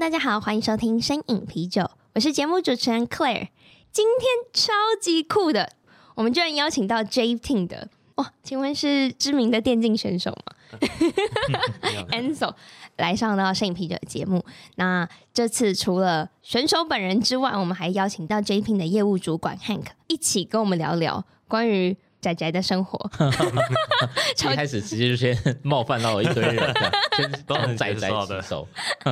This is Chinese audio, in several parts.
大家好，欢迎收听声饮啤酒，我是节目主持人 Claire。今天超级酷的，我们居然邀请到 J-Team 的哇，请问是知名的电竞选手吗？Enzo 来上到声饮啤酒的节目。那这次除了选手本人之外，我们还邀请到 J-Team 的业务主管 Hank 一起跟我们聊聊关于。宅宅的生活，一开始直接就先冒犯到了一堆人，先都很宅宅的，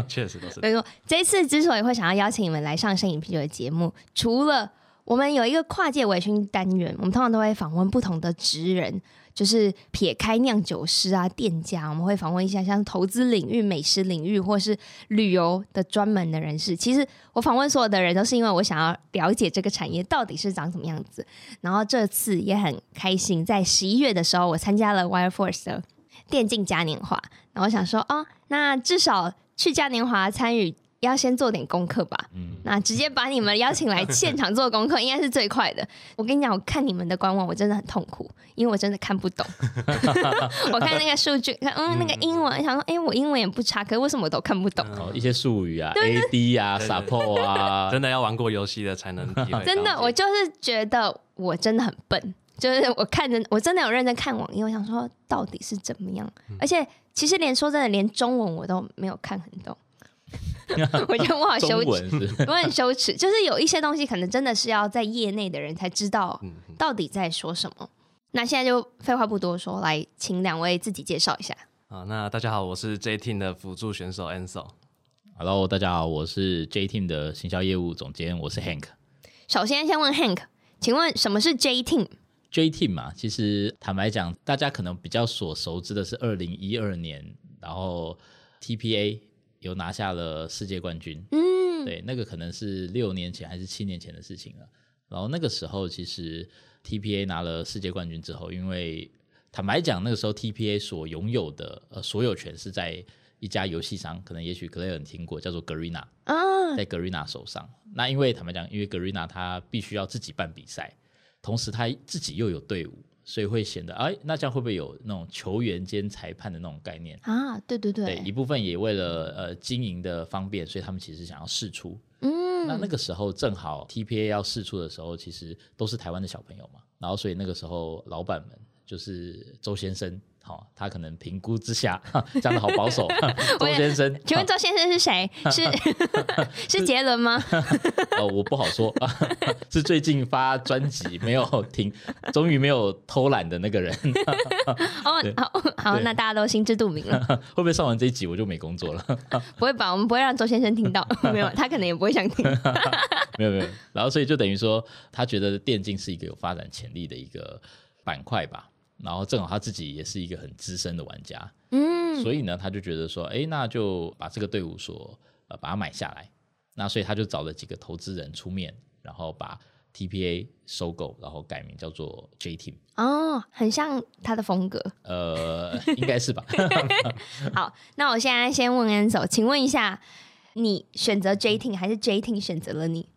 确实都是。没错，这一次之所以会想要邀请你们来上摄影啤酒的节目，除了我们有一个跨界微醺单元，我们通常都会访问不同的职人。就是撇开酿酒师啊、店家，我们会访问一下像投资领域、美食领域或是旅游的专门的人士。其实我访问所有的人，都是因为我想要了解这个产业到底是长什么样子。然后这次也很开心，在十一月的时候，我参加了 WireForce 的电竞嘉年华。然后我想说，哦，那至少去嘉年华参与。要先做点功课吧，嗯，那直接把你们邀请来现场做功课，应该是最快的。我跟你讲，我看你们的官网，我真的很痛苦，因为我真的看不懂。我看那个数据，看嗯，那个英文，想说，哎、欸，我英文也不差，可是为什么我都看不懂？哦、一些术语啊，AD 啊，support 啊，真的要玩过游戏的才能体会。真的，我就是觉得我真的很笨，就是我看着，我真的有认真看网页，我想说到底是怎么样？嗯、而且其实连说真的，连中文我都没有看很懂。我觉得我好羞耻，我很羞耻。就是有一些东西，可能真的是要在业内的人才知道到底在说什么。那现在就废话不多说，来请两位自己介绍一下。啊，那大家好，我是 J-Team 的辅助选手 Ansel。Hello，大家好，我是 J-Team 的行销业务总监，我是 Hank。首先，先问 Hank，请问什么是 J-Team？J-Team 嘛，其实坦白讲，大家可能比较所熟知的是二零一二年，然后 TPA。有拿下了世界冠军，嗯，对，那个可能是六年前还是七年前的事情了。然后那个时候，其实 TPA 拿了世界冠军之后，因为坦白讲，那个时候 TPA 所拥有的呃所有权是在一家游戏商，可能也许 Claire 听过，叫做 Garena 啊，在 Garena 手上。那因为坦白讲，因为 Garena 他必须要自己办比赛，同时他自己又有队伍。所以会显得哎，那这样会不会有那种球员兼裁判的那种概念啊？对对对，对一部分也为了呃经营的方便，所以他们其实想要试出。嗯，那那个时候正好 TPA 要试出的时候，其实都是台湾的小朋友嘛，然后所以那个时候老板们就是周先生。哦，他可能评估之下讲的好保守，周先生，请问周先生是谁？是 是杰伦吗？哦，我不好说，是最近发专辑没有停，终于没有偷懒的那个人。哦，好好，那大家都心知肚明了。会不会上完这一集我就没工作了？不会吧，我们不会让周先生听到，没有，他可能也不会想听。没有没有，然后所以就等于说，他觉得电竞是一个有发展潜力的一个板块吧。然后正好他自己也是一个很资深的玩家，嗯，所以呢，他就觉得说，哎，那就把这个队伍所呃把它买下来。那所以他就找了几个投资人出面，然后把 TPA 收购，然后改名叫做 J-Team。哦，很像他的风格。呃，应该是吧。好，那我现在先问 Enzo，请问一下，你选择 J-Team 还是 J-Team 选择了你？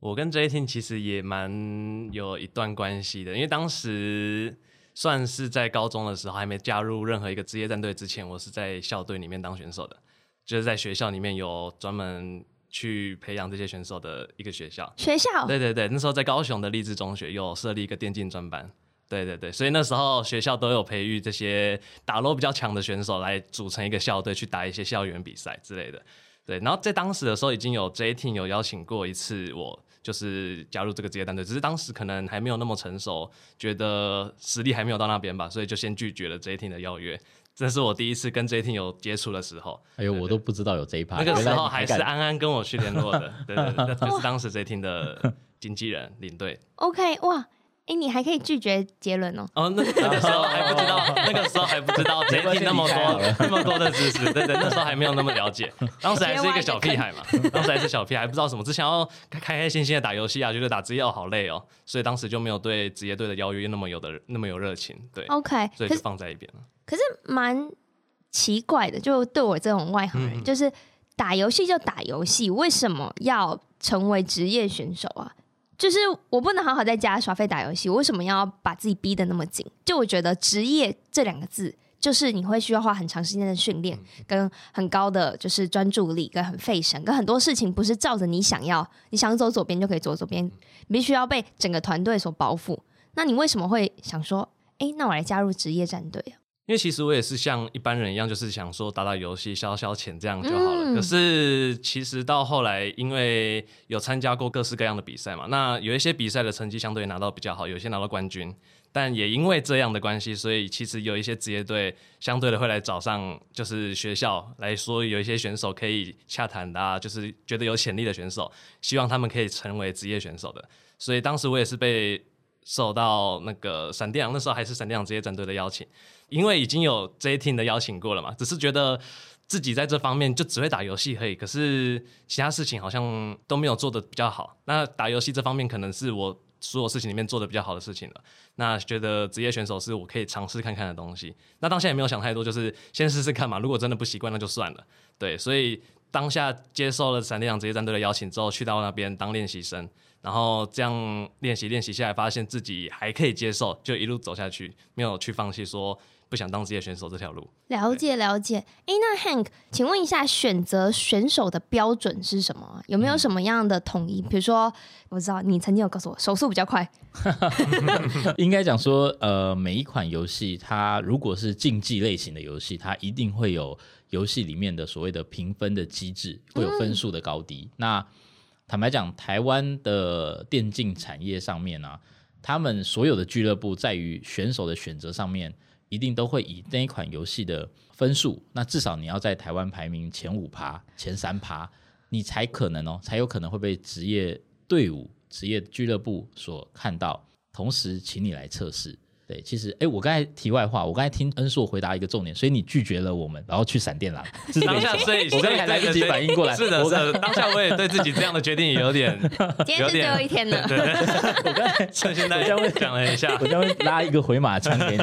我跟 J-Team 其实也蛮有一段关系的，因为当时。算是在高中的时候，还没加入任何一个职业战队之前，我是在校队里面当选手的，就是在学校里面有专门去培养这些选手的一个学校。学校？对对对，那时候在高雄的励志中学有设立一个电竞专班。对对对，所以那时候学校都有培育这些打 LoL 比较强的选手来组成一个校队，去打一些校园比赛之类的。对，然后在当时的时候，已经有 J-Team 有邀请过一次我。就是加入这个职业单队，只是当时可能还没有那么成熟，觉得实力还没有到那边吧，所以就先拒绝了 J-Team 的邀约。这是我第一次跟 J-Team 有接触的时候。哎呦，我都不知道有这一趴。那个时候还是安安跟我去联络的，对对对，就是当时 J-Team 的经纪人领队。OK，哇哎，你还可以拒绝杰伦哦。哦，那 那个时候还不知道，那个时候还不知道 J Team 那么多那么多的知识，对对，那时候还没有那么了解，当时还是一个小屁孩嘛，当时还是小屁孩，不知道什么，只想要开开心心的打游戏啊，觉得打职业好累哦，所以当时就没有对职业队的邀约那么有的那么有热情，对，OK，所以就放在一边了。可是蛮奇怪的，就对我这种外行人，嗯、就是打游戏就打游戏，为什么要成为职业选手啊？就是我不能好好在家耍废打游戏，我为什么要把自己逼得那么紧？就我觉得职业这两个字，就是你会需要花很长时间的训练，跟很高的就是专注力，跟很费神，跟很多事情不是照着你想要，你想走左边就可以走左边，必须要被整个团队所包覆。那你为什么会想说，哎，那我来加入职业战队啊？因为其实我也是像一般人一样，就是想说打打游戏消消遣这样就好了。嗯、可是其实到后来，因为有参加过各式各样的比赛嘛，那有一些比赛的成绩相对拿到比较好，有些拿到冠军。但也因为这样的关系，所以其实有一些职业队相对的会来找上，就是学校来说有一些选手可以洽谈的啊，就是觉得有潜力的选手，希望他们可以成为职业选手的。所以当时我也是被受到那个闪电狼，那时候还是闪电狼职业战队的邀请。因为已经有 J Team 的邀请过了嘛，只是觉得自己在这方面就只会打游戏而已，可是其他事情好像都没有做得比较好。那打游戏这方面可能是我所有事情里面做得比较好的事情了。那觉得职业选手是我可以尝试看看的东西。那当下也没有想太多，就是先试试看嘛。如果真的不习惯，那就算了。对，所以当下接受了闪电狼职业战队的邀请之后，去到那边当练习生，然后这样练习练习下来，发现自己还可以接受，就一路走下去，没有去放弃说。不想当职业选手这条路，了解了解。哎，那 Hank，请问一下，选择选手的标准是什么？有没有什么样的统一？比如说，我知道你曾经有告诉我，手速比较快。应该讲说，呃，每一款游戏，它如果是竞技类型的游戏，它一定会有游戏里面的所谓的评分的机制，会有分数的高低。嗯、那坦白讲，台湾的电竞产业上面呢、啊，他们所有的俱乐部在于选手的选择上面。一定都会以那一款游戏的分数，那至少你要在台湾排名前五趴、前三趴，你才可能哦，才有可能会被职业队伍、职业俱乐部所看到，同时请你来测试。对，其实，哎，我刚才题外话，我刚才听恩硕回答一个重点，所以你拒绝了我们，然后去闪电狼。当下，所以我刚才还来不及反应过来。是的，是的，当下我也对自己这样的决定也有点，今天是最后一天了。对，我刚才趁现在，我将会讲了一下，我将会拉一个回马枪给你。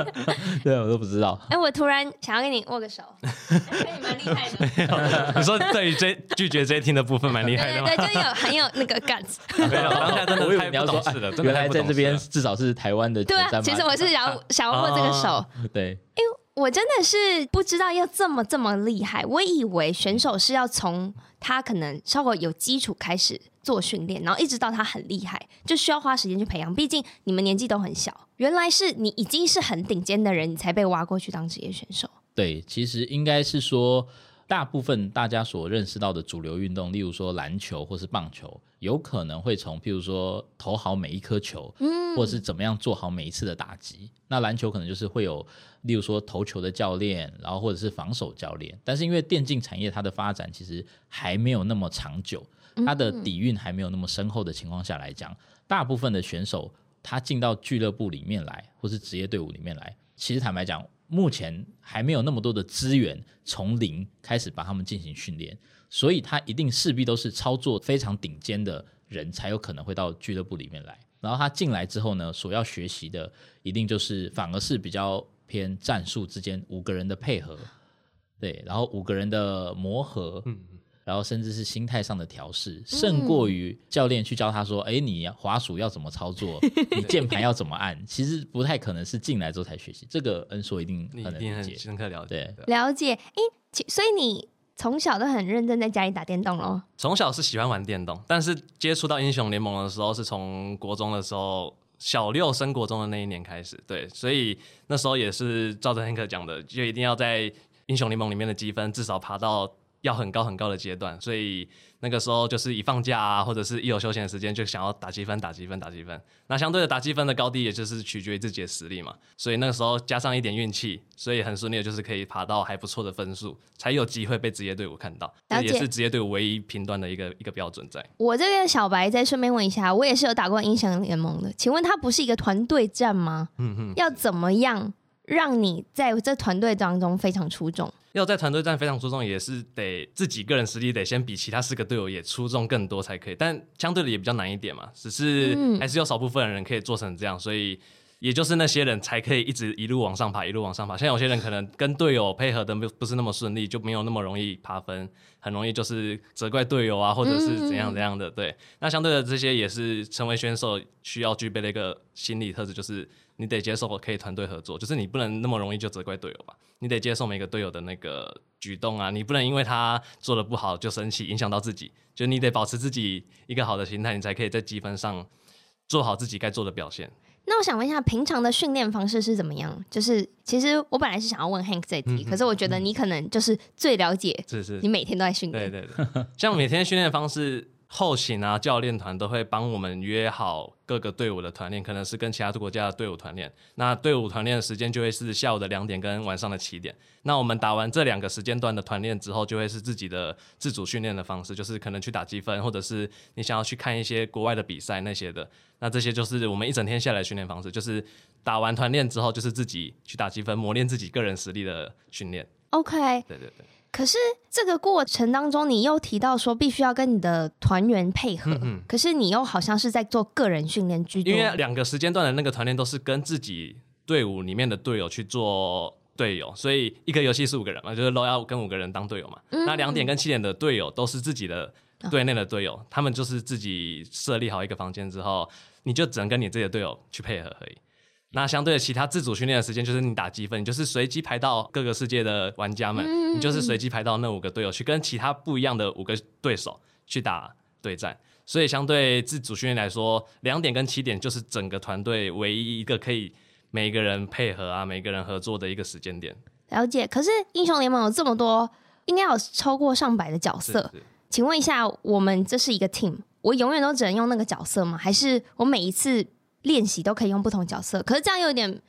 对，我都不知道。哎，我突然想要跟你握个手，你蛮厉害的。你说对于这拒绝 J Team 的部分蛮厉害的吗？对，就有很有那个 guts。没有，当下真的太不懂事了。原来在这边至少是台湾的。对啊。其实我是想 想要握这个手，哦、对，因为我真的是不知道要这么这么厉害。我以为选手是要从他可能稍微有基础开始做训练，然后一直到他很厉害，就需要花时间去培养。毕竟你们年纪都很小，原来是你已经是很顶尖的人，你才被挖过去当职业选手。对，其实应该是说。大部分大家所认识到的主流运动，例如说篮球或是棒球，有可能会从譬如说投好每一颗球，嗯，或者是怎么样做好每一次的打击。那篮球可能就是会有，例如说投球的教练，然后或者是防守教练。但是因为电竞产业它的发展其实还没有那么长久，它的底蕴还没有那么深厚的情况下来讲，大部分的选手他进到俱乐部里面来，或是职业队伍里面来，其实坦白讲。目前还没有那么多的资源从零开始把他们进行训练，所以他一定势必都是操作非常顶尖的人才有可能会到俱乐部里面来。然后他进来之后呢，所要学习的一定就是反而是比较偏战术之间五个人的配合，对，然后五个人的磨合。嗯然后甚至是心态上的调试，胜过于教练去教他说：“哎、嗯，你滑鼠要怎么操作，你键盘要怎么按。”其实不太可能是进来之后才学习。这个恩硕一定很能理解，深刻了解。对，了解。哎，所以你从小都很认真在家里打电动喽？从小是喜欢玩电动，但是接触到英雄联盟的时候是从国中的时候，小六升国中的那一年开始。对，所以那时候也是照着黑客讲的，就一定要在英雄联盟里面的积分至少爬到。要很高很高的阶段，所以那个时候就是一放假啊，或者是一有休闲的时间，就想要打积分、打积分、打积分。那相对的打积分的高低，也就是取决于自己的实力嘛。所以那个时候加上一点运气，所以很顺利的就是可以爬到还不错的分数，才有机会被职业队伍看到。这也是职业队伍唯一评断的一个一个标准在。我这边小白再顺便问一下，我也是有打过英雄联盟的，请问它不是一个团队战吗？嗯哼，要怎么样让你在这团队当中非常出众？要在团队战非常出众，也是得自己个人实力得先比其他四个队友也出众更多才可以。但相对的也比较难一点嘛，只是还是有少部分人可以做成这样，所以也就是那些人才可以一直一路往上爬，一路往上爬。像有些人可能跟队友配合的不不是那么顺利，就没有那么容易爬分，很容易就是责怪队友啊，或者是怎样怎样的。对，那相对的这些也是成为选手需要具备的一个心理特质，就是。你得接受可以团队合作，就是你不能那么容易就责怪队友吧？你得接受每个队友的那个举动啊，你不能因为他做的不好就生气，影响到自己。就你得保持自己一个好的心态，你才可以在积分上做好自己该做的表现。那我想问一下，平常的训练方式是怎么样？就是其实我本来是想要问 Hank 这题，嗯、可是我觉得你可能就是最了解，是是，你每天都在训练，对对对，像每天训练方式。后勤啊，教练团都会帮我们约好各个队伍的团练，可能是跟其他国家的队伍团练。那队伍团练的时间就会是下午的两点跟晚上的七点。那我们打完这两个时间段的团练之后，就会是自己的自主训练的方式，就是可能去打积分，或者是你想要去看一些国外的比赛那些的。那这些就是我们一整天下来的训练方式，就是打完团练之后，就是自己去打积分，磨练自己个人实力的训练。OK，对对对。可是这个过程当中，你又提到说必须要跟你的团员配合，嗯嗯，可是你又好像是在做个人训练居多。因为两个时间段的那个团练都是跟自己队伍里面的队友去做队友，所以一个游戏是五个人嘛，就是都要跟五个人当队友嘛。那两点跟七点的队友都是自己的队内的队友，哦，他们就是自己设立好一个房间之后，你就只能跟你自己的队友去配合而已。那相对的，其他自主训练的时间就是你打积分，你就是随机排到各个世界的玩家们，嗯、你就是随机排到那五个队友去跟其他不一样的五个对手去打对战。所以相对自主训练来说，两点跟七点就是整个团队唯一一个可以每个人配合啊，每个人合作的一个时间点。了解。可是英雄联盟有这么多，应该有超过上百的角色，请问一下，我们这是一个 team，我永远都只能用那个角色吗？还是我每一次？练习都可以用不同角色，可是这样有点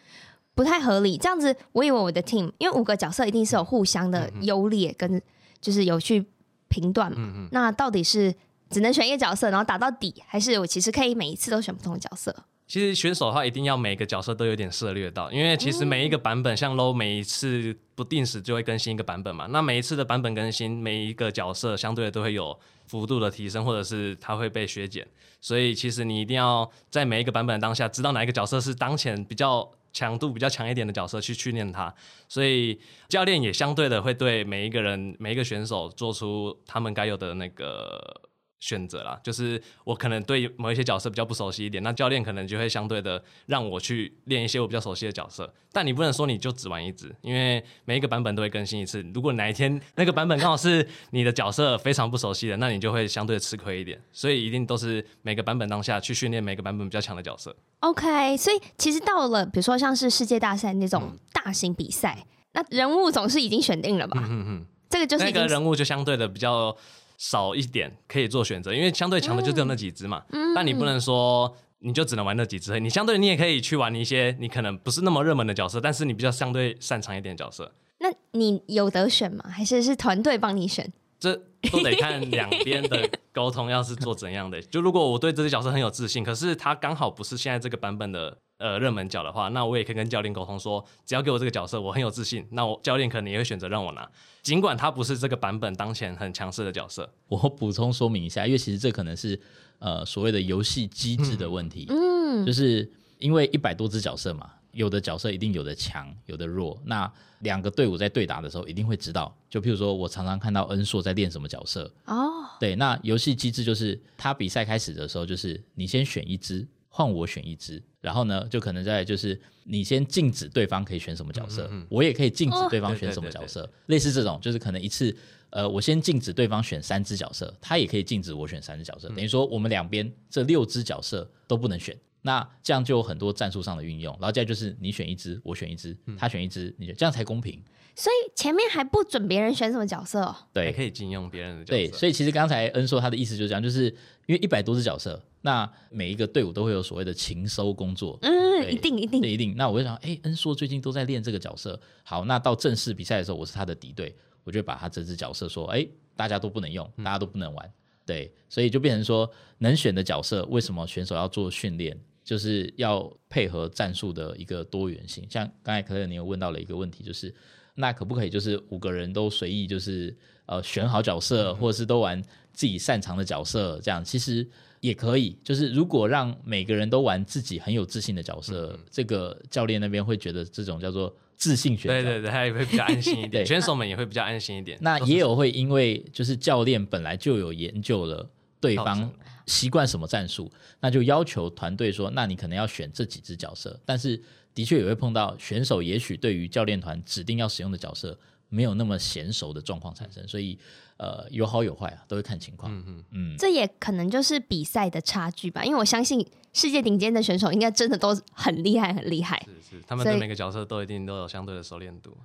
不太合理。这样子，我以为我的 team 因为五个角色一定是有互相的优劣，跟就是有去评断嘛。那到底是只能选一个角色，然后打到底，还是我其实可以每一次都选不同的角色？其实选手的话，一定要每个角色都有点涉猎到，因为其实每一个版本，像 low 每一次不定时就会更新一个版本嘛。那每一次的版本更新，每一个角色相对的都会有幅度的提升，或者是它会被削减。所以其实你一定要在每一个版本的当下，知道哪一个角色是当前比较强度比较强一点的角色去训练它。所以教练也相对的会对每一个人、每一个选手做出他们该有的那个。选择啦，就是我可能对某一些角色比较不熟悉一点，那教练可能就会相对的让我去练一些我比较熟悉的角色。但你不能说你就只玩一只，因为每一个版本都会更新一次。如果哪一天那个版本刚好是你的角色非常不熟悉的，那你就会相对吃亏一点。所以一定都是每个版本当下去训练每个版本比较强的角色。OK，所以其实到了比如说像是世界大赛那种大型比赛，嗯、那人物总是已经选定了吧？嗯嗯，这个就是那个人物就相对的比较。少一点可以做选择，因为相对强的就只有那几只嘛。嗯。但你不能说你就只能玩那几只，你相对你也可以去玩一些你可能不是那么热门的角色，但是你比较相对擅长一点的角色。那你有得选吗？还是是团队帮你选？这都得看两边的沟通，要是做怎样的。就如果我对这只角色很有自信，可是它刚好不是现在这个版本的呃热门角的话，那我也可以跟教练沟通说，只要给我这个角色，我很有自信，那我教练可能也会选择让我拿，尽管他不是这个版本当前很强势的角色。我补充说明一下，因为其实这可能是呃所谓的游戏机制的问题，嗯，就是因为一百多只角色嘛。有的角色一定有的强，有的弱。那两个队伍在对打的时候，一定会知道。就譬如说，我常常看到恩硕在练什么角色哦。对，那游戏机制就是，他比赛开始的时候，就是你先选一只，换我选一只，然后呢，就可能在就是你先禁止对方可以选什么角色，嗯嗯嗯，我也可以禁止对方选什么角色，哦，类似这种，就是可能一次，呃，我先禁止对方选三只角色，他也可以禁止我选三只角色，嗯，等于说我们两边这六只角色都不能选。那这样就有很多战术上的运用，然后再就是你选一只，我选一只，他选一只，你就这样才公平。所以前面还不准别人选什么角色，哦，对，还可以禁用别人的角色。对，所以其实刚才恩硕他的意思就是这样，就是因为一百多只角色，那每一个队伍都会有所谓的情收工作，嗯，一定一定一定。那我就想，哎，恩硕最近都在练这个角色，好，那到正式比赛的时候，我是他的敌对，我就把他这只角色说，哎，大家都不能用，大家都不能玩，嗯、对，所以就变成说，能选的角色，为什么选手要做训练？就是要配合战术的一个多元性。像刚才可乐你有问到了一个问题，就是那可不可以就是五个人都随意就是呃选好角色，或者是都玩自己擅长的角色，这样其实也可以。就是如果让每个人都玩自己很有自信的角色，嗯、这个教练那边会觉得这种叫做自信选手，对对对，他也会比较安心一点，选手们也会比较安心一点。那也有会因为就是教练本来就有研究了对方。习惯什么战术，那就要求团队说，那你可能要选这几只角色。但是的确也会碰到选手，也许对于教练团指定要使用的角色没有那么娴熟的状况产生，所以呃有好有坏啊，都会看情况。嗯嗯嗯，这也可能就是比赛的差距吧，因为我相信世界顶尖的选手应该真的都很厉害，很厉害。是是，他们对每个角色都一定都有相对的熟练度。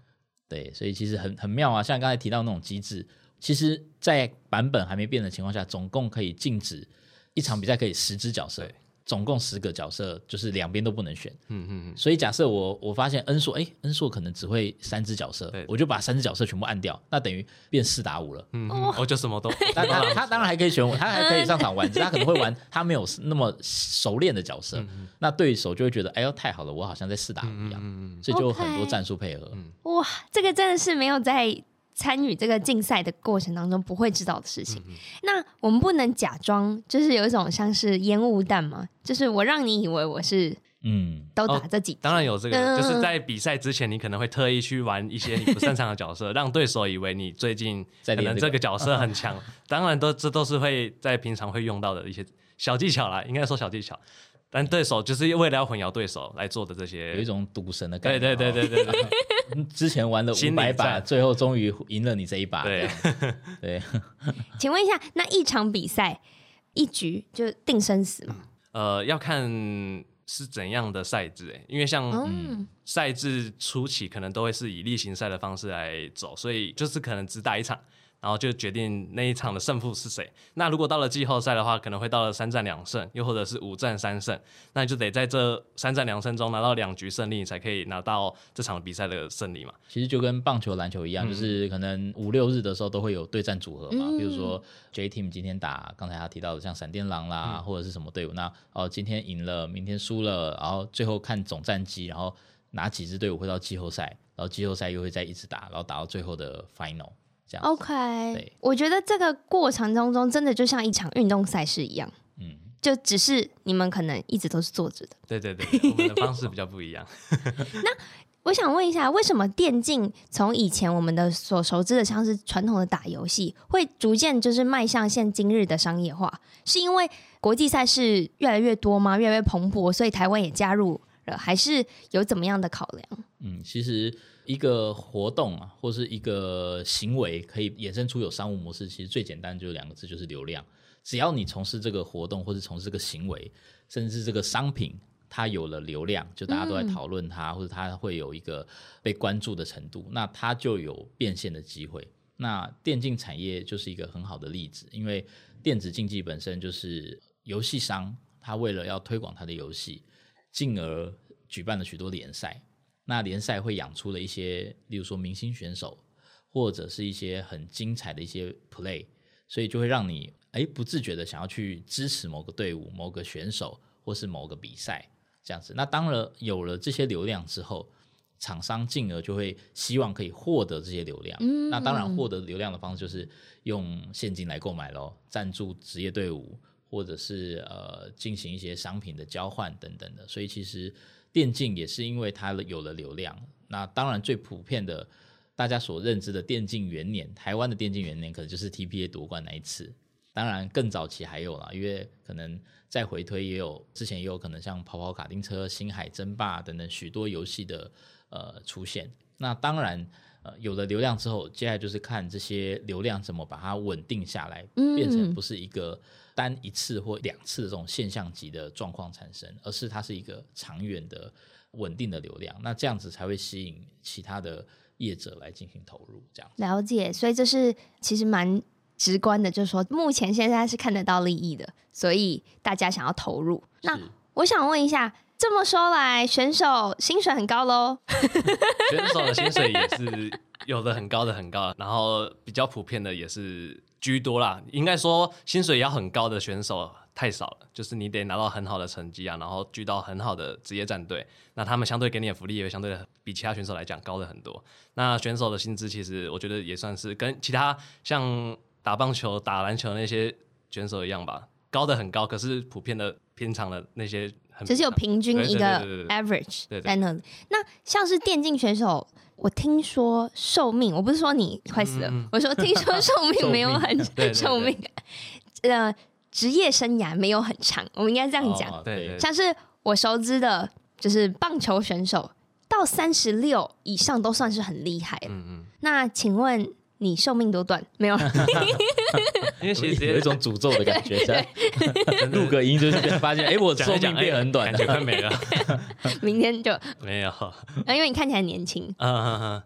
对，所以其实很很妙啊，像刚才提到那种机制，其实在版本还没变的情况下，总共可以禁止。一场比赛可以十只角色，对总共十个角色，就是两边都不能选。嗯嗯嗯。所以假设我我发现恩硕，哎，恩硕可能只会三只角色，我就把三只角色全部按掉，那等于变四打五了。嗯，我就什么都。但他 他当然还可以选，他还可以上场玩，他可能会玩他没有那么熟练的角色，那对手就会觉得，哎呦太好了，我好像在四打五一样，嗯嗯所以就有很多战术配合。Okay 哇，这个真的是没有在。参与这个竞赛的过程当中不会知道的事情，嗯、那我们不能假装就是有一种像是烟雾弹嘛，就是我让你以为我是嗯，都打这几、哦，当然有这个，嗯、就是在比赛之前你可能会特意去玩一些你不擅长的角色，让对手以为你最近可能这个角色很强，当然都这都是会在平常会用到的一些小技巧啦，应该说小技巧。但对手就是为了要混淆对手来做的这些，有一种赌神的感觉。对对对对对对，之前玩了五百把，最后终于赢了你这一把。对对。请问一下，那一场比赛一局就定生死吗？呃，要看是怎样的赛制诶，因为像嗯赛制初期可能都会是以例行赛的方式来走，所以就是可能只打一场。然后就决定那一场的胜负是谁。那如果到了季后赛的话，可能会到了三战两胜，又或者是五战三胜，那你就得在这三战两胜中拿到两局胜利，你才可以拿到这场比赛的胜利嘛。其实就跟棒球、篮球一样，嗯、就是可能五六日的时候都会有对战组合嘛。嗯、比如说 J Team 今天打刚才他提到的像闪电狼啦，嗯、或者是什么队伍，那哦今天赢了，明天输了，然后最后看总战绩，然后哪几支队伍会到季后赛，然后季后赛又会再一直打，然后打到最后的 Final。OK，我觉得这个过程当中真的就像一场运动赛事一样，嗯，就只是你们可能一直都是坐着的，对对对，我们的方式比较不一样。那我想问一下，为什么电竞从以前我们的所熟知的像是传统的打游戏，会逐渐就是迈向现今日的商业化？是因为国际赛事越来越多吗？越来越蓬勃，所以台湾也加入了，还是有怎么样的考量？嗯，其实。一个活动啊，或是一个行为，可以衍生出有商务模式。其实最简单就两个字，就是流量。只要你从事这个活动，或是从事这个行为，甚至这个商品，它有了流量，就大家都在讨论它，嗯、或者它会有一个被关注的程度，那它就有变现的机会。那电竞产业就是一个很好的例子，因为电子竞技本身就是游戏商，他为了要推广他的游戏，进而举办了许多联赛。那联赛会养出了一些，例如说明星选手，或者是一些很精彩的一些 play，所以就会让你诶不自觉的想要去支持某个队伍、某个选手或是某个比赛这样子。那当然有了这些流量之后，厂商进而就会希望可以获得这些流量。嗯，那当然获得流量的方式就是用现金来购买咯，赞助职业队伍，或者是呃进行一些商品的交换等等的。所以其实。电竞也是因为它有了流量，那当然最普遍的，大家所认知的电竞元年，台湾的电竞元年可能就是 TPA 夺冠那一次。当然更早期还有啦，因为可能再回推也有，之前也有可能像跑跑卡丁车、星海争霸等等许多游戏的呃出现。那当然呃，有了流量之后，接下来就是看这些流量怎么把它稳定下来，嗯变成不是一个单一次或两次的这种现象级的状况产生，而是它是一个长远的稳定的流量。那这样子才会吸引其他的业者来进行投入。这样了解，所以这是其实蛮直观的，就是说目前现在是看得到利益的，所以大家想要投入。那我想问一下。这么说来，选手薪水很高喽。选手的薪水也是有的很高的很高，然后比较普遍的也是居多啦。应该说薪水要很高的选手太少了，就是你得拿到很好的成绩啊，然后聚到很好的职业战队，那他们相对给你的福利也会相对的比其他选手来讲高的很多。那选手的薪资其实我觉得也算是跟其他像打棒球、打篮球那些选手一样吧，高的很高，可是普遍的偏长的那些。只是有平均一个 average 在那里。那像是电竞选手，我听说寿命，我不是说你快死了，嗯、我说听说寿命 没有很 寿命，呃，职业生涯没有很长，我们应该这样讲。像是我熟知的，就是棒球选手到三十六以上都算是很厉害了。嗯嗯。那请问？你寿命多短？没有，因为其实有一种诅咒的感觉，录个音就是发现，哎、欸，我寿命变很短，感觉快没了。明天就没有，因为你看起来年轻。嗯嗯嗯。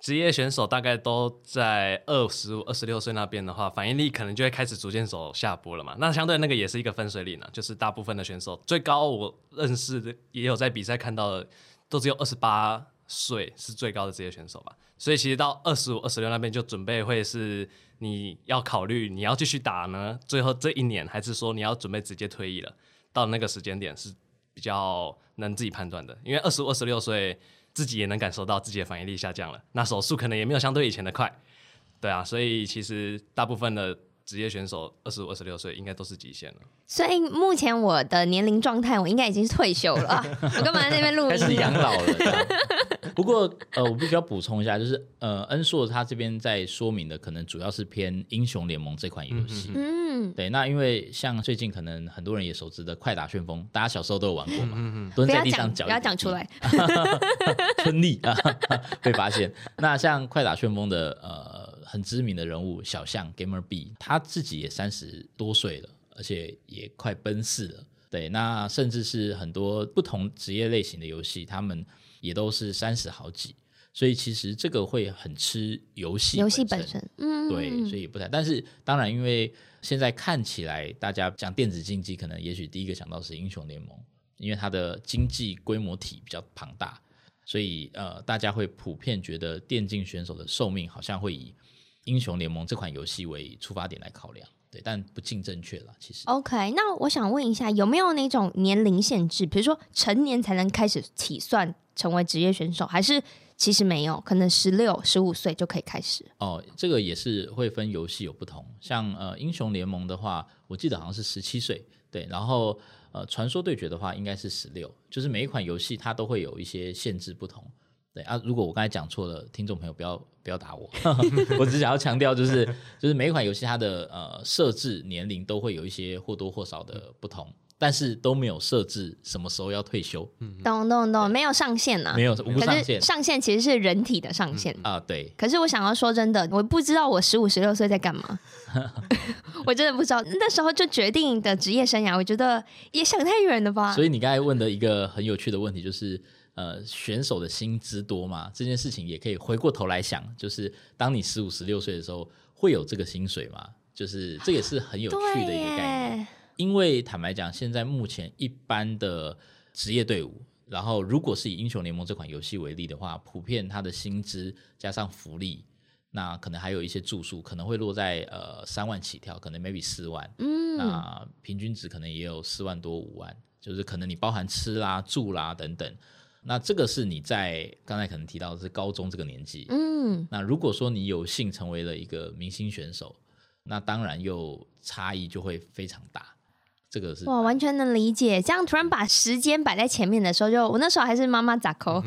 职业选手大概都在二十五、二十六岁那边的话，反应力可能就会开始逐渐走下坡了嘛。那相对那个也是一个分水岭呢，就是大部分的选手最高我认识的也有在比赛看到的，都只有二十八岁是最高的职业选手吧。所以其实到二十五、二十六那边就准备会是你要考虑你要继续打呢，最后这一年还是说你要准备直接退役了？到那个时间点是比较能自己判断的，因为二十五、二十六岁自己也能感受到自己的反应力下降了，那手速可能也没有相对以前的快，对啊，所以其实大部分的。职业选手二十五、二十六岁应该都是极限了。所以目前我的年龄状态，我应该已经是退休了。我干嘛在那边录音？开始养老了。不过呃，我必须要补充一下，就是呃，恩硕他这边在说明的，可能主要是偏英雄联盟这款游戏。嗯，对。那因为像最近可能很多人也熟知的快打旋风，大家小时候都有玩过嘛。嗯嗯。蹲在地上脚，不要讲出来。春丽啊，被发现。那像快打旋风的呃。很知名的人物小象 Gamer B，他自己也三十多岁了，而且也快奔四了。对，那甚至是很多不同职业类型的游戏，他们也都是三十好几。所以其实这个会很吃游戏游戏本身，嗯，对，所以也不太。但是当然，因为现在看起来大家讲电子竞技，可能也许第一个想到是英雄联盟，因为它的经济规模体比较庞大，所以呃，大家会普遍觉得电竞选手的寿命好像会以英雄联盟这款游戏为出发点来考量，对，但不尽正确了。其实，OK，那我想问一下，有没有那种年龄限制？比如说成年才能开始起算成为职业选手，还是其实没有？可能十六、十五岁就可以开始？哦，这个也是会分游戏有不同。像呃英雄联盟的话，我记得好像是十七岁，对。然后呃传说对决的话，应该是十六。就是每一款游戏它都会有一些限制不同。对啊，如果我刚才讲错了，听众朋友不要不要打我，我只想要强调，就是 就是每一款游戏它的呃设置年龄都会有一些或多或少的不同，但是都没有设置什么时候要退休。懂懂懂，没有上限呢、啊，没有无上限，上限其实是人体的上限啊、嗯。对。可是我想要说真的，我不知道我十五十六岁在干嘛，我真的不知道。那时候就决定的职业生涯，我觉得也想太远了吧。所以你刚才问的一个很有趣的问题就是。呃，选手的薪资多吗？这件事情也可以回过头来想，就是当你十五、十六岁的时候，会有这个薪水吗？就是这也是很有趣的一个概念。因为坦白讲，现在目前一般的职业队伍，然后如果是以英雄联盟这款游戏为例的话，普遍它的薪资加上福利，那可能还有一些住宿，可能会落在呃三万起跳，可能 maybe 四万。嗯，那平均值可能也有四万多五万，就是可能你包含吃啦、住啦等等。那这个是你在刚才可能提到的是高中这个年纪，嗯，那如果说你有幸成为了一个明星选手，那当然又差异就会非常大。这个是哇，完全能理解。这样突然把时间摆在前面的时候就，就我那时候还是妈妈咋抠，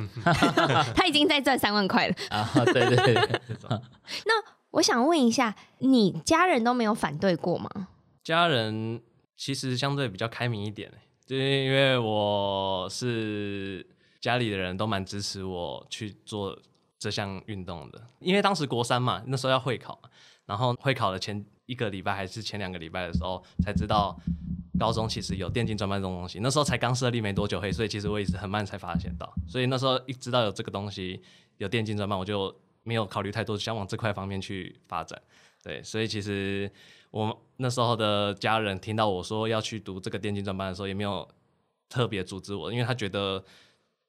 他已经在赚三万块了啊！对对对。那我想问一下，你家人都没有反对过吗？家人其实相对比较开明一点，就因为我是。家里的人都蛮支持我去做这项运动的。因为当时国三嘛，那时候要会考，然后会考的前一个礼拜还是前两个礼拜的时候，才知道高中其实有电竞专班这种东西。那时候才刚设立没多久，嘿，所以其实我也是很慢才发现到。所以那时候一知道有这个东西，有电竞专班，我就没有考虑太多，想往这块方面去发展。对，所以其实我那时候的家人听到我说要去读这个电竞专班的时候，也没有特别阻止我，因为他觉得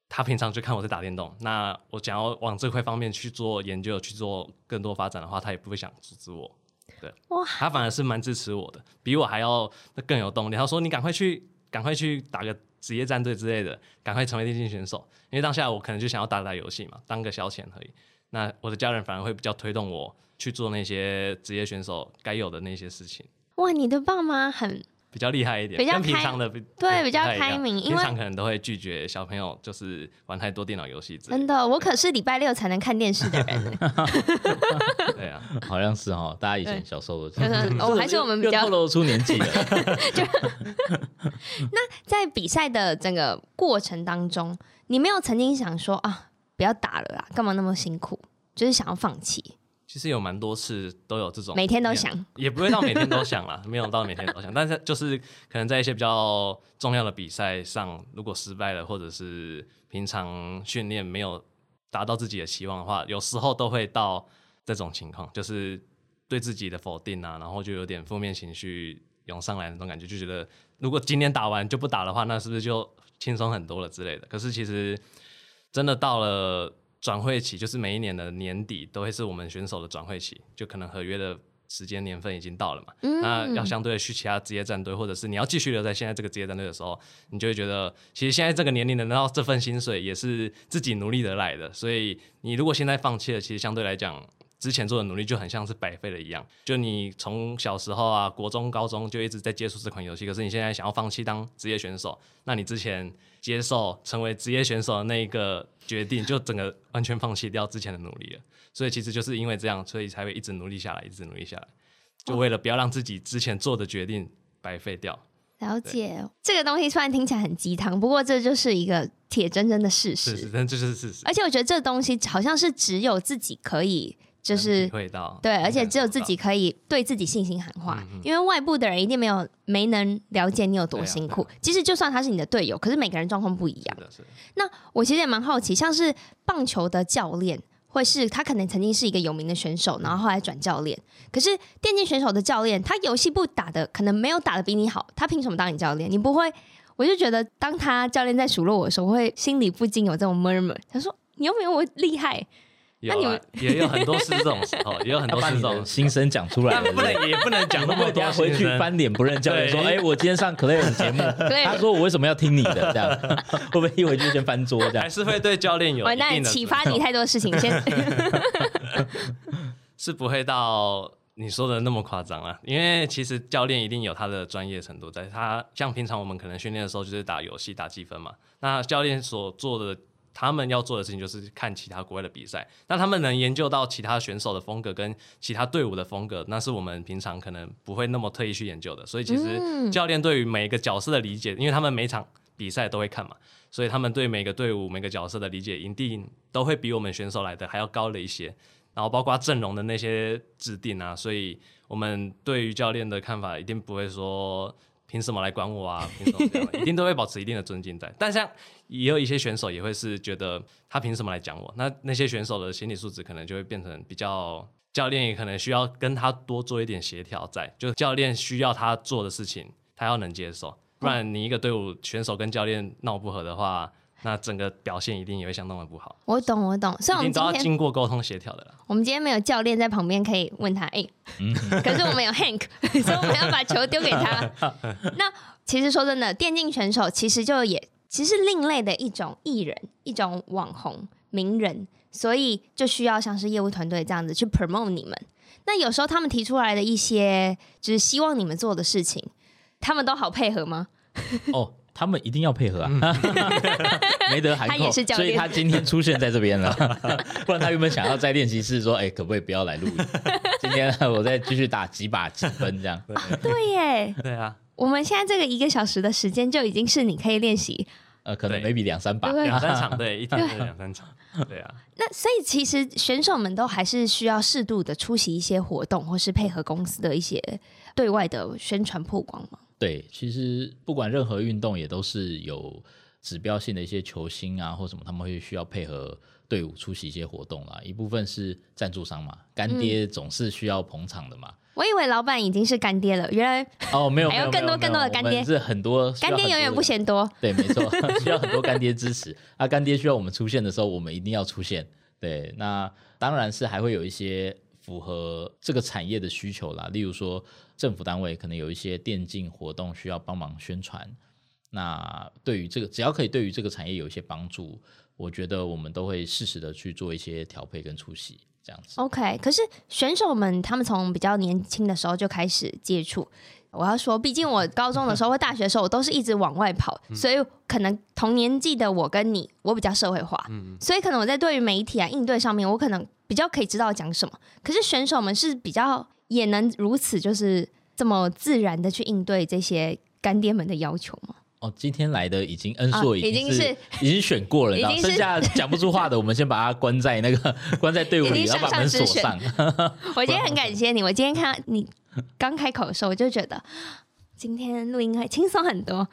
他平常就看我在打电动，那我想要往这块方面去做研究，去做更多发展的话，他也不会想阻止我。对，哇，他反而是蛮支持我的，比我还要更有动力。他说：“你赶快去，赶快去打个职业战队之类的，赶快成为电竞选手。”因为当下我可能就想要打打游戏嘛，当个消遣而已。那我的家人反而会比较推动我。去做那些职业选手该有的那些事情。哇，你的爸妈很比较厉害一点，比较跟平常的对，对比较开明，因为平常可能都会拒绝小朋友就是玩太多电脑游戏。真的，我可是礼拜六才能看电视的人。对啊，好像是哦，大家以前小时候都是。哦，还是我们比较透露出年纪了。就那在比赛的整个过程当中，你没有曾经想说啊，不要打了啦，干嘛那么辛苦？就是想要放弃。其实有蛮多次都有这种，每天都想，也不会到每天都想啦，没有到每天都想，但是就是可能在一些比较重要的比赛上，如果失败了，或者是平常训练没有达到自己的期望的话，有时候都会到这种情况，就是对自己的否定啊，然后就有点负面情绪涌上来那种感觉，就觉得如果今天打完就不打的话，那是不是就轻松很多了之类的？可是其实真的到了。转会期就是每一年的年底都会是我们选手的转会期，就可能合约的时间年份已经到了嘛。嗯、那要相对的去其他职业战队，或者是你要继续留在现在这个职业战队的时候，你就会觉得，其实现在这个年龄能拿到这份薪水也是自己努力得来的。所以你如果现在放弃了，其实相对来讲，之前做的努力就很像是白费了一样。就你从小时候啊，国中、高中就一直在接触这款游戏，可是你现在想要放弃当职业选手，那你之前接受成为职业选手的那一个决定，就整个完全放弃掉之前的努力了。所以其实就是因为这样，所以才会一直努力下来，一直努力下来，就为了不要让自己之前做的决定白费掉。了解，这个东西虽然听起来很鸡汤，不过这就是一个铁铮铮的事实。是，但这就是事实。而且我觉得这东西好像是只有自己可以。就是对，而且只有自己可以对自己信心喊话，嗯、因为外部的人一定没有没能了解你有多辛苦。其实、就算他是你的队友，可是每个人状况不一样。那我其实也蛮好奇，像是棒球的教练，会是他可能曾经是一个有名的选手，然后后来转教练。可是电竞选手的教练，他游戏不打的，可能没有打的比你好，他凭什么当你教练？你不会？我就觉得，当他教练在数落我的时候，我会心里不禁有这种 murmur，他说：“你又没有我厉害。”有啊，也有很多是这种时候，也有很多是这种心声讲出来，不能也不能讲那么多。回去翻脸不认教练说：“哎，我今天上 Clay 的节目，他说我为什么要听你的？这样 会不会一回去先翻桌？这样还是会对教练有一定的启发你太多事情，先 是不会到你说的那么夸张啊。因为其实教练一定有他的专业程度，在他像平常我们可能训练的时候就是打游戏打积分嘛，那教练所做的。他们要做的事情就是看其他国外的比赛，那他们能研究到其他选手的风格跟其他队伍的风格，那是我们平常可能不会那么特意去研究的。所以其实教练对于每一个角色的理解，因为他们每场比赛都会看嘛，所以他们对每个队伍每个角色的理解一定都会比我们选手来的还要高了一些。然后包括阵容的那些制定啊，所以我们对于教练的看法一定不会说。凭什么来管我啊？凭什么这样？一定都会保持一定的尊敬在。但像也有一些选手也会是觉得他凭什么来讲我？那那些选手的心理素质可能就会变成比较，教练也可能需要跟他多做一点协调在。就教练需要他做的事情，他要能接受。不然你一个队伍选手跟教练闹不和的话。那整个表现一定也会相当的不好。我懂，我懂。所以我们今天都要经过沟通协调的了。我们今天没有教练在旁边可以问他，哎、欸，嗯、可是我们有 Hank，所以我们要把球丢给他。那其实说真的，电竞选手其实就也其实是另类的一种艺人，一种网红名人，所以就需要像是业务团队这样子去 promote 你们。那有时候他们提出来的一些就是希望你们做的事情，他们都好配合吗？哦。他们一定要配合啊，没得喊口，所以他今天出现在这边了，不然他原本想要在练习室说，哎，可不可以不要来录音？今天我再继续打几把几分这样。对。耶，对啊，我们现在这个一个小时的时间就已经是你可以练习。呃，可能对。maybe 两三把，对两三场，对，一天就两三场，对啊。那所以其实选手们都还是需要适度的出席一些活动，或是配合公司的一些对外的宣传曝光吗？对，其实不管任何运动，也都是有指标性的一些球星啊，或什么，他们会需要配合队伍出席一些活动啦。一部分是赞助商嘛，干爹总是需要捧场的嘛。嗯我以为老板已经是干爹了，原来哦，没有，还有更多更多的干爹，是很多干爹永远不嫌多。对，没错，需要很多干爹支持。啊，干爹需要我们出现的时候，我们一定要出现。对，那当然是还会有一些符合这个产业的需求啦，例如说政府单位可能有一些电竞活动需要帮忙宣传。那对于这个，只要可以对于这个产业有一些帮助，我觉得我们都会适时的去做一些调配跟出席。这样子，OK。可是选手们他们从比较年轻的时候就开始接触。我要说，毕竟我高中的时候或大学的时候，我都是一直往外跑，所以可能同年纪的我跟你，我比较社会化，所以可能我在对于媒体啊应对上面，我可能比较可以知道讲什么。可是选手们是比较也能如此，就是这么自然的去应对这些干爹们的要求吗？哦，今天来的已经恩硕已经是、啊、已经选过了，然后剩下讲不出话的，我们先把他关在那个 关在队伍里，然后把门锁上。我今天很感谢你，我今天看到你刚开口的时候，我就觉得今天录音会轻松很多。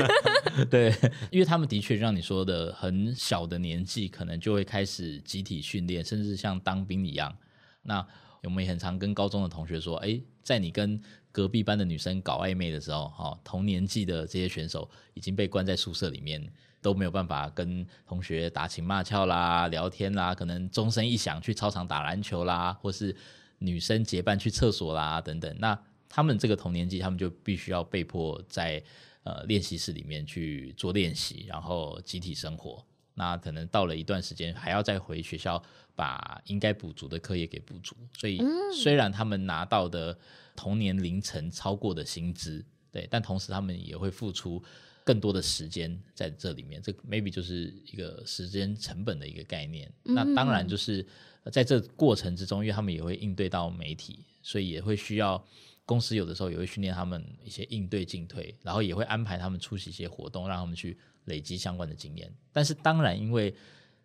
对，因为他们的确让你说的很小的年纪，可能就会开始集体训练，甚至像当兵一样。那我们也很常跟高中的同学说，哎，在你跟隔壁班的女生搞暧昧的时候，哈，同年纪的这些选手已经被关在宿舍里面，都没有办法跟同学打情骂俏啦、聊天啦，可能钟声一响去操场打篮球啦，或是女生结伴去厕所啦等等。那他们这个同年纪，他们就必须要被迫在呃练习室里面去做练习，然后集体生活。那可能到了一段时间，还要再回学校把应该补足的课业给补足。所以虽然他们拿到的同年龄层超过的薪资，对，但同时他们也会付出更多的时间在这里面，这 maybe 就是一个时间成本的一个概念。嗯、那当然就是在这过程之中，因为他们也会应对到媒体，所以也会需要公司有的时候也会训练他们一些应对进退，然后也会安排他们出席一些活动，让他们去累积相关的经验。但是当然，因为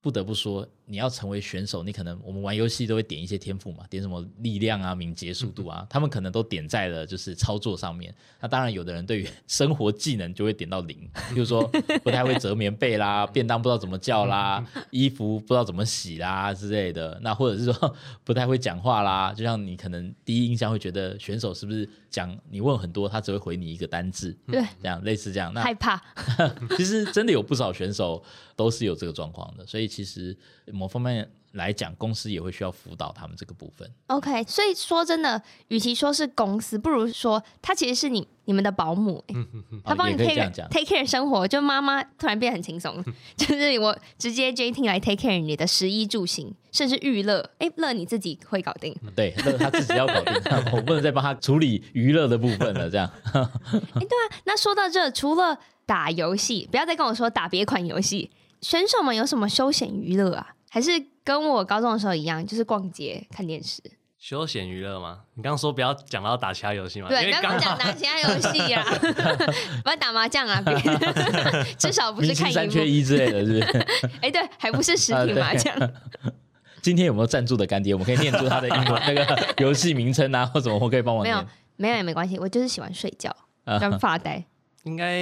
不得不说，你要成为选手，你可能我们玩游戏都会点一些天赋嘛，点什么力量啊、敏捷、速度啊，他们可能都点在了就是操作上面。那当然，有的人对于 生活技能就会点到零，比如说不太会折棉被啦，便当不知道怎么叫啦，衣服不知道怎么洗啦之类的。那或者是说不太会讲话啦，就像你可能第一印象会觉得选手是不是讲你问很多，他只会回你一个单字，对，这样类似这样。那害怕。其实真的有不少选手都是有这个状况的，所以其实。某方面来讲，公司也会需要辅导他们这个部分。OK，所以说真的，与其说是公司，不如说他其实是你你们的保姆，欸，他帮你 take，take care 生活，就妈妈突然变很轻松，就是我直接 JT 来 take care 你的食衣住行，甚至娱乐，哎，乐你自己会搞定。对，乐他自己要搞定，我不能再帮他处理娱乐的部分了。这样，哎，对啊，那说到这，除了打游戏，不要再跟我说打别款游戏。选手们有什么休闲娱乐啊？还是跟我高中的时候一样，就是逛街、看电视？休闲娱乐吗？你刚刚说不要讲到打其他游戏吗？对，刚刚讲打其他游戏呀，不要打麻将啊，至少不是看三缺一之类的，是不是？哎，对，还不是实体麻将。今天有没有赞助的干爹？我们可以念出他的英文那个游戏名称啊，或什么我可以帮我念。没有，没有也没关系，我就是喜欢睡觉跟发呆。应该。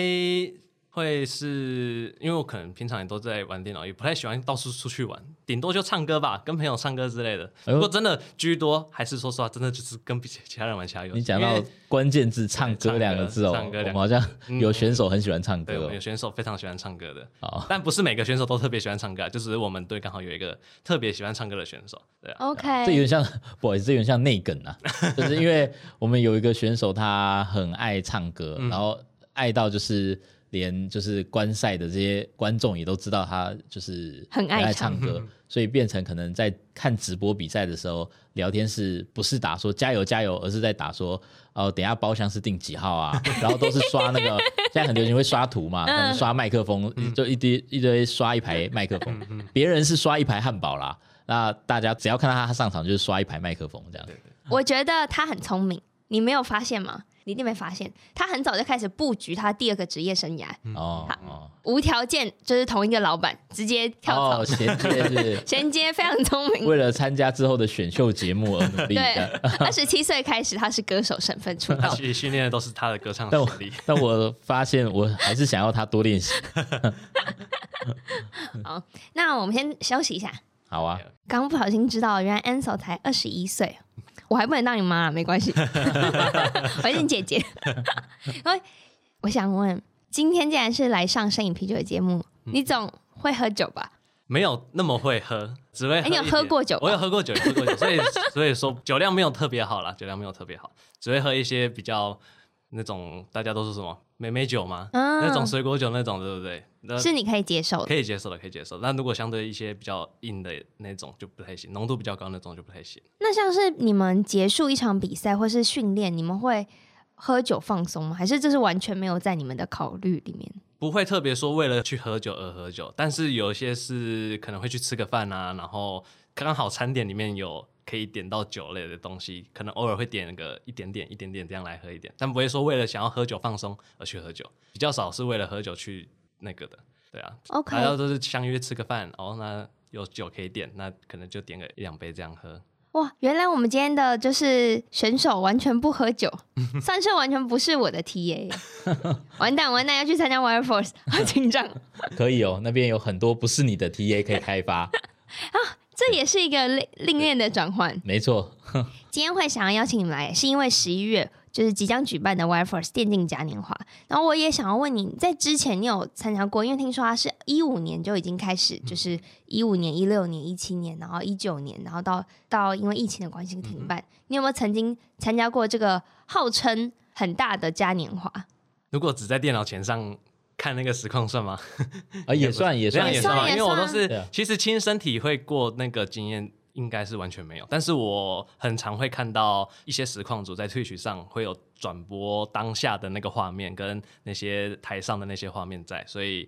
会是因为我可能平常也都在玩电脑，也不太喜欢到处出去玩，顶多就唱歌吧，跟朋友唱歌之类的。不过真的居多，还是说实话，真的就是跟其他人玩其他游戏。你讲到关键字“唱歌”两个字哦，唱歌我们好像有选手很喜欢唱歌，对，有选手非常喜欢唱歌的。但不是每个选手都特别喜欢唱歌，就是我们队刚好有一个特别喜欢唱歌的选手。对，OK，这有点像，不好意思，这有点像内梗啊，就是因为我们有一个选手，他很爱唱歌，然后爱到就是。连就是观赛的这些观众也都知道他就是很爱唱歌，所以变成可能在看直播比赛的时候，聊天是不是打说加油加油，而是在打说哦，等下包厢是订几号啊？然后都是刷那个现在很流行会刷图嘛，可能刷麦克风就一堆一堆刷一排麦克风，别人是刷一排汉堡啦，那大家只要看到他上场就是刷一排麦克风这样。我觉得他很聪明。你没有发现吗？你一定没发现，他很早就开始布局他第二个职业生涯。哦哦，无条件就是同一个老板，直接跳槽，衔接是衔接，非常聪明。为了参加之后的选秀节目而努力。对，二十七岁开始，他是歌手身份出道。其实训练的都是他的歌唱实力。但我发现，我还是想要他多练习。好，那我们先休息一下。好啊。刚不小心知道，原来 Ansel 才二十一岁。我还不能当你妈，没关系，我是你姐姐。因 为我想问，今天既然是来上摄影啤酒的节目，嗯、你总会喝酒吧？没有那么会喝，只会喝。你有喝过酒？我有喝过酒，喝过酒，所以 所以说酒量没有特别好啦，酒量没有特别好，只会喝一些比较那种大家都是什么美美酒吗？嗯，那种水果酒那种，对不对？是你可以接受的，可以接受的，可以接受。但如果相对一些比较硬的那种就不太行，浓度比较高那种就不太行。那像是你们结束一场比赛或是训练，你们会喝酒放松吗？还是这是完全没有在你们的考虑里面？不会特别说为了去喝酒而喝酒，但是有一些是可能会去吃个饭啊，然后刚好餐点里面有可以点到酒类的东西，可能偶尔会点个一点点、一点点这样来喝一点，但不会说为了想要喝酒放松而去喝酒，比较少是为了喝酒去。那个的，对啊，OK，大家都是相约吃个饭，哦，那有酒可以点，那可能就点个一两杯这样喝。哇，原来我们今天的就是选手完全不喝酒，算是完全不是我的 TA。完蛋完蛋，要去参加 Wire Force，好紧张。可以哦，那边有很多不是你的 TA 可以开发。啊，这也是一个历历练的转换。没错。今天会想要邀请你们来，是因为十一月。就是即将举办的 Wire Force 电竞嘉年华，然后我也想要问你，在之前你有参加过？因为听说它是一五年就已经开始，就是一五年、一六年、一七年，然后一九年，然后到到因为疫情的关系停办。嗯、你有没有曾经参加过这个号称很大的嘉年华？如果只在电脑前上看那个实况算吗？啊，也算 也算，也算，因为我都是其实亲身体会过那个经验。应该是完全没有，但是我很常会看到一些实况组在 Twitch 上会有转播当下的那个画面跟那些台上的那些画面在，所以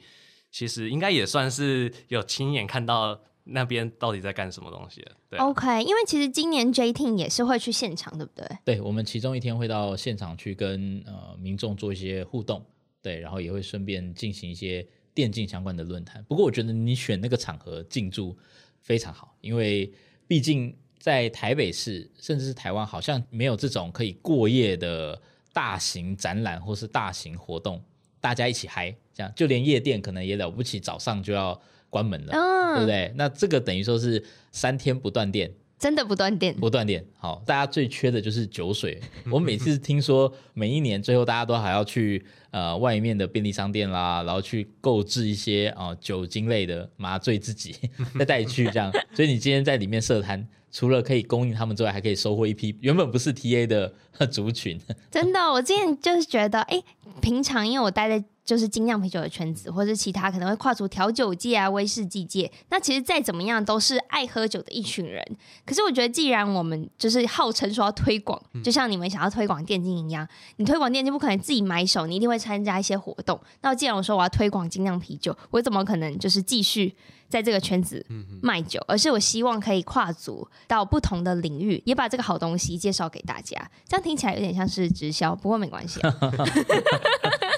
其实应该也算是有亲眼看到那边到底在干什么东西了。对，OK，因为其实今年 J Team 也是会去现场，对不对？对，我们其中一天会到现场去跟呃民众做一些互动，对，然后也会顺便进行一些电竞相关的论坛。不过我觉得你选那个场合进驻非常好，因为毕竟在台北市，甚至是台湾，好像没有这种可以过夜的大型展览或是大型活动，大家一起嗨，这样就连夜店可能也了不起，早上就要关门了，嗯、对不对？那这个等于说是三天不断电。真的不断电，不断电。好，大家最缺的就是酒水。我每次听说每一年最后大家都还要去呃外面的便利商店啦，然后去购置一些啊、呃、酒精类的麻醉自己，再带去这样。所以你今天在里面设摊，除了可以供应他们之外，还可以收获一批原本不是 TA 的族群。真的，我之前就是觉得，哎，平常因为我待在。就是精酿啤酒的圈子，或者其他可能会跨出调酒界啊、威士忌界。那其实再怎么样，都是爱喝酒的一群人。可是我觉得，既然我们就是号称说要推广，就像你们想要推广电竞一样，你推广电竞不可能自己买手，你一定会参加一些活动。那既然我说我要推广精酿啤酒，我怎么可能就是继续在这个圈子卖酒？而是我希望可以跨足到不同的领域，也把这个好东西介绍给大家。这样听起来有点像是直销，不过没关系啊。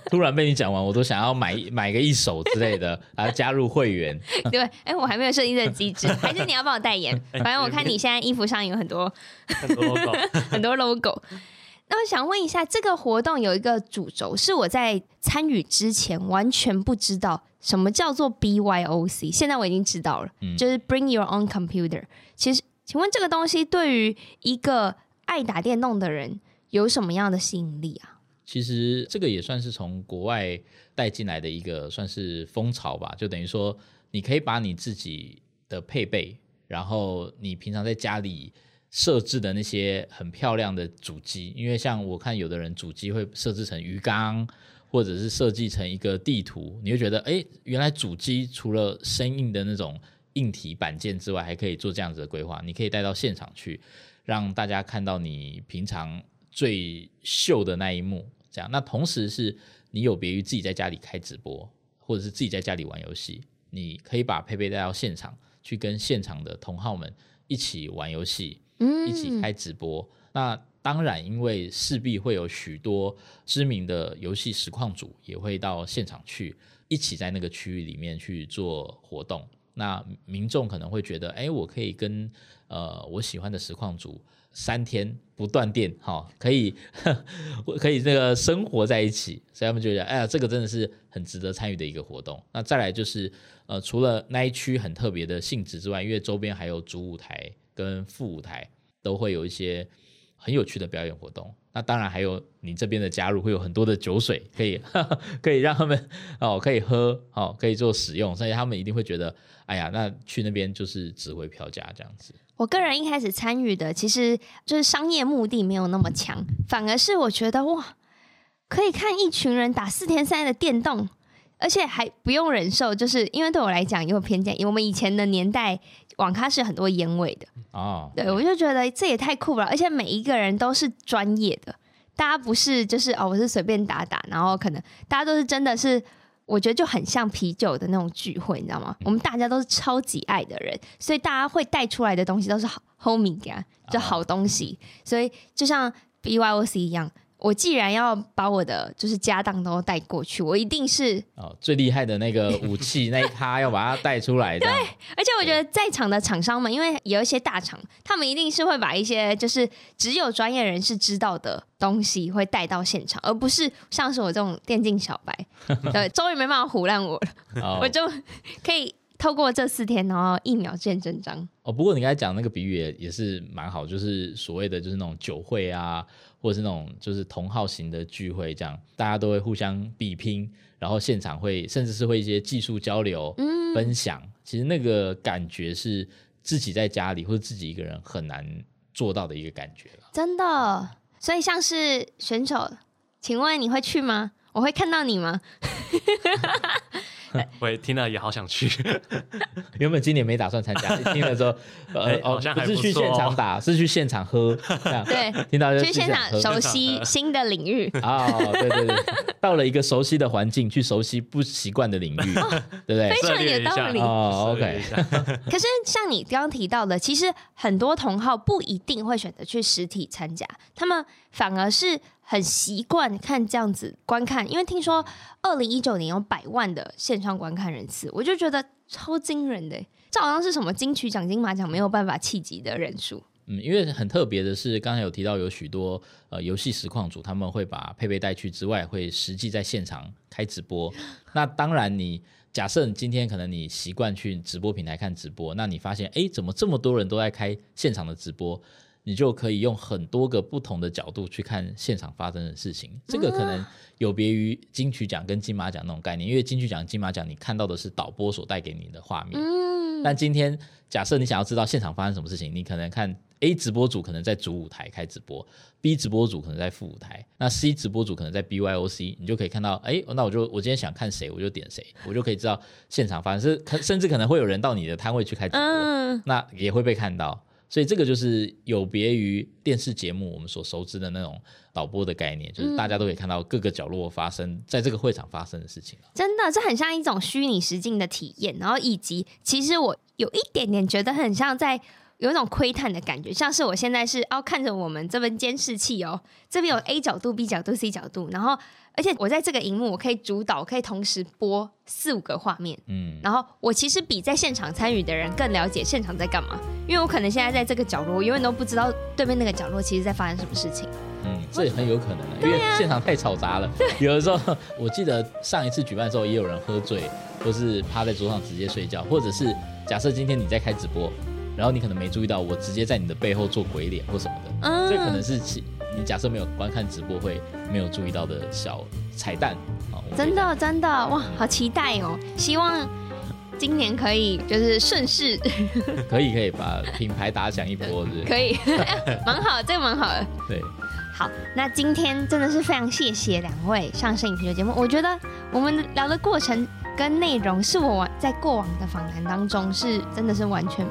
突然被你讲完，我都想要买买个一手之类的，然 后加入会员。对，哎、欸，我还没有设定这个机制，还是你要帮我代言？反正我看你现在衣服上有很多很多 logo，很多 logo。那我想问一下，这个活动有一个主轴，是我在参与之前完全不知道什么叫做 BYOC，现在我已经知道了，嗯、就是 Bring Your Own Computer。其实，请问这个东西对于一个爱打电动的人有什么样的吸引力啊？其实这个也算是从国外带进来的一个算是风潮吧，就等于说你可以把你自己的配备，然后你平常在家里设置的那些很漂亮的主机，因为像我看有的人主机会设置成鱼缸，或者是设计成一个地图，你会觉得哎，原来主机除了生硬的那种硬体板件之外，还可以做这样子的规划，你可以带到现场去，让大家看到你平常最秀的那一幕。这样，那同时是你有别于自己在家里开直播，或者是自己在家里玩游戏，你可以把佩佩带到现场去，跟现场的同好们一起玩游戏，嗯，一起开直播。那当然，因为势必会有许多知名的游戏实况组也会到现场去，一起在那个区域里面去做活动。那民众可能会觉得，哎，我可以跟呃我喜欢的实况主三天不断电，哈、哦，可以 可以那个生活在一起，所以他们就觉得，哎呀，这个真的是很值得参与的一个活动。那再来就是，呃，除了那一区很特别的性质之外，因为周边还有主舞台跟副舞台，都会有一些很有趣的表演活动。那当然还有你这边的加入，会有很多的酒水可以 可以让他们哦可以喝哦可以做使用，所以他们一定会觉得，哎呀，那去那边就是值回票价这样子。我个人一开始参与的，其实就是商业目的没有那么强，反而是我觉得哇，可以看一群人打四天三夜的电动，而且还不用忍受，就是因为对我来讲有偏见，因为我们以前的年代网咖是很多烟味的哦，对，我就觉得这也太酷了，而且每一个人都是专业的，大家不是就是哦，我是随便打打，然后可能大家都是真的是。我觉得就很像啤酒的那种聚会，你知道吗？我们大家都是超级爱的人，所以大家会带出来的东西都是好 homie 给啊，就好东西。所以就像 BYOC 一样。我既然要把我的就是家当都带过去，我一定是哦最厉害的那个武器 那一趴要把它带出来。对，而且我觉得在场的厂商们，因为有一些大厂，他们一定是会把一些就是只有专业人士知道的东西会带到现场，而不是像是我这种电竞小白，对，终于没办法唬烂我了，哦、我就可以。透过这四天，然后一秒见真章。哦，不过你刚才讲那个比喻也也是蛮好，就是所谓的就是那种酒会啊，或者是那种就是同好型的聚会，这样大家都会互相比拼，然后现场会甚至是会一些技术交流、嗯、分享。其实那个感觉是自己在家里或者自己一个人很难做到的一个感觉了。真的，所以像是选手，请问你会去吗？我会看到你吗？我听了也好想去。原本今年没打算参加，听了之后，呃，哦，不是去现场打，是去现场喝。对，听到就去现场熟悉新的领域。哦，对对对，到了一个熟悉的环境，去熟悉不习惯的领域，对不对？非常有道理。哦，OK。可是像你刚刚提到的，其实很多同好不一定会选择去实体参加，他们反而是。很习惯看这样子观看，因为听说二零一九年有百万的线上观看人次，我就觉得超惊人的，这好像是什么金曲奖、金马奖没有办法企及的人数。嗯，因为很特别的是，刚才有提到有许多呃游戏实况组，他们会把配备带去之外，会实际在现场开直播。那当然你，你假设今天可能你习惯去直播平台看直播，那你发现哎，怎么这么多人都在开现场的直播？你就可以用很多个不同的角度去看现场发生的事情，这个可能有别于金曲奖跟金马奖那种概念，因为金曲奖、金马奖你看到的是导播所带给你的画面，但今天假设你想要知道现场发生什么事情，你可能看 A 直播组可能在主舞台开直播，B 直播组可能在副舞台，那 C 直播组可能在 BYOC，你就可以看到，哎，那我就我今天想看谁，我就点谁，我就可以知道现场发生，是甚至可能会有人到你的摊位去开直播，那也会被看到。所以这个就是有别于电视节目我们所熟知的那种导播的概念，就是大家都可以看到各个角落发生在这个会场发生的事情。真的，这很像一种虚拟实境的体验，然后以及其实我有一点点觉得很像在有一种窥探的感觉，像是我现在是哦看着我们这边监视器哦，这边有 A 角度、B 角度、C 角度，然后。而且我在这个荧幕，我可以主导，可以同时播四五个画面。嗯，然后我其实比在现场参与的人更了解现场在干嘛，因为我可能现在在这个角落，我永远都不知道对面那个角落其实在发生什么事情。嗯，这也很有可能，因为现场太吵杂了。对 有的时候，我记得上一次举办的时候，也有人喝醉，或是趴在桌上直接睡觉，或者是假设今天你在开直播，然后你可能没注意到，我直接在你的背后做鬼脸或什么的，嗯，这可能是其。你假设没有观看直播会没有注意到的小彩蛋啊！真的真的哇，好期待哦！希望今年可以就是顺势，可以可以把品牌打响一波？可以，蛮好，这个蛮好的。对，好，那今天真的是非常谢谢两位上摄影啤酒节目。我觉得我们聊的过程跟内容是我在过往的访谈当中是真的是完全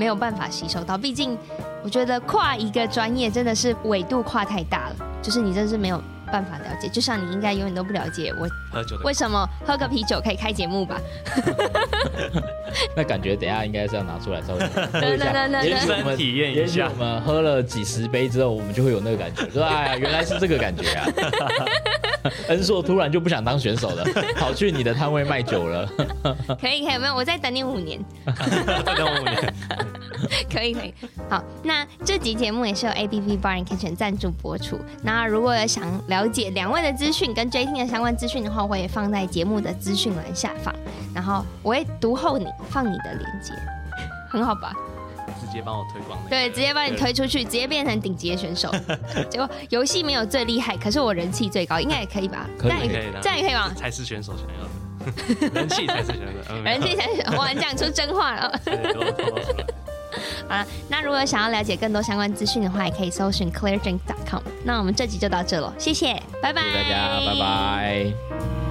没有办法吸收到，毕竟。我觉得跨一个专业真的是纬度跨太大了，就是你真的是没有办法了解，就像你应该永远都不了解我喝酒的为什么喝个啤酒可以开节目吧？那感觉等一下应该是要拿出来稍微 喝一下，也许我们体验一下许我们喝了几十杯之后，我们就会有那个感觉，说哎呀，原来是这个感觉啊。恩硕突然就不想当选手了，跑去你的摊位卖酒了。可以可以，没有，我再等你五年。再等我五年。可以可以，好，那这集节目也是由 A B B Bar and Kitchen 赞助播出。那如果有想了解两位的资讯跟 J Ting 的相关资讯的话，我也放在节目的资讯栏下方，然后我会读后你放你的链接，很好吧？直接帮我推广。对，直接帮你推出去，直接变成顶级的选手。结果游戏没有最厉害，可是我人气最高，应该也可以吧？可以，可以的，这样也可以吗？才是选手想要的，人气才是选手，人气才是。哇，你讲出真话了。好了，那如果想要了解更多相关资讯的话，也可以搜寻 cleardrink.com。那我们这集就到这了，谢谢，拜拜，谢谢大家，拜拜。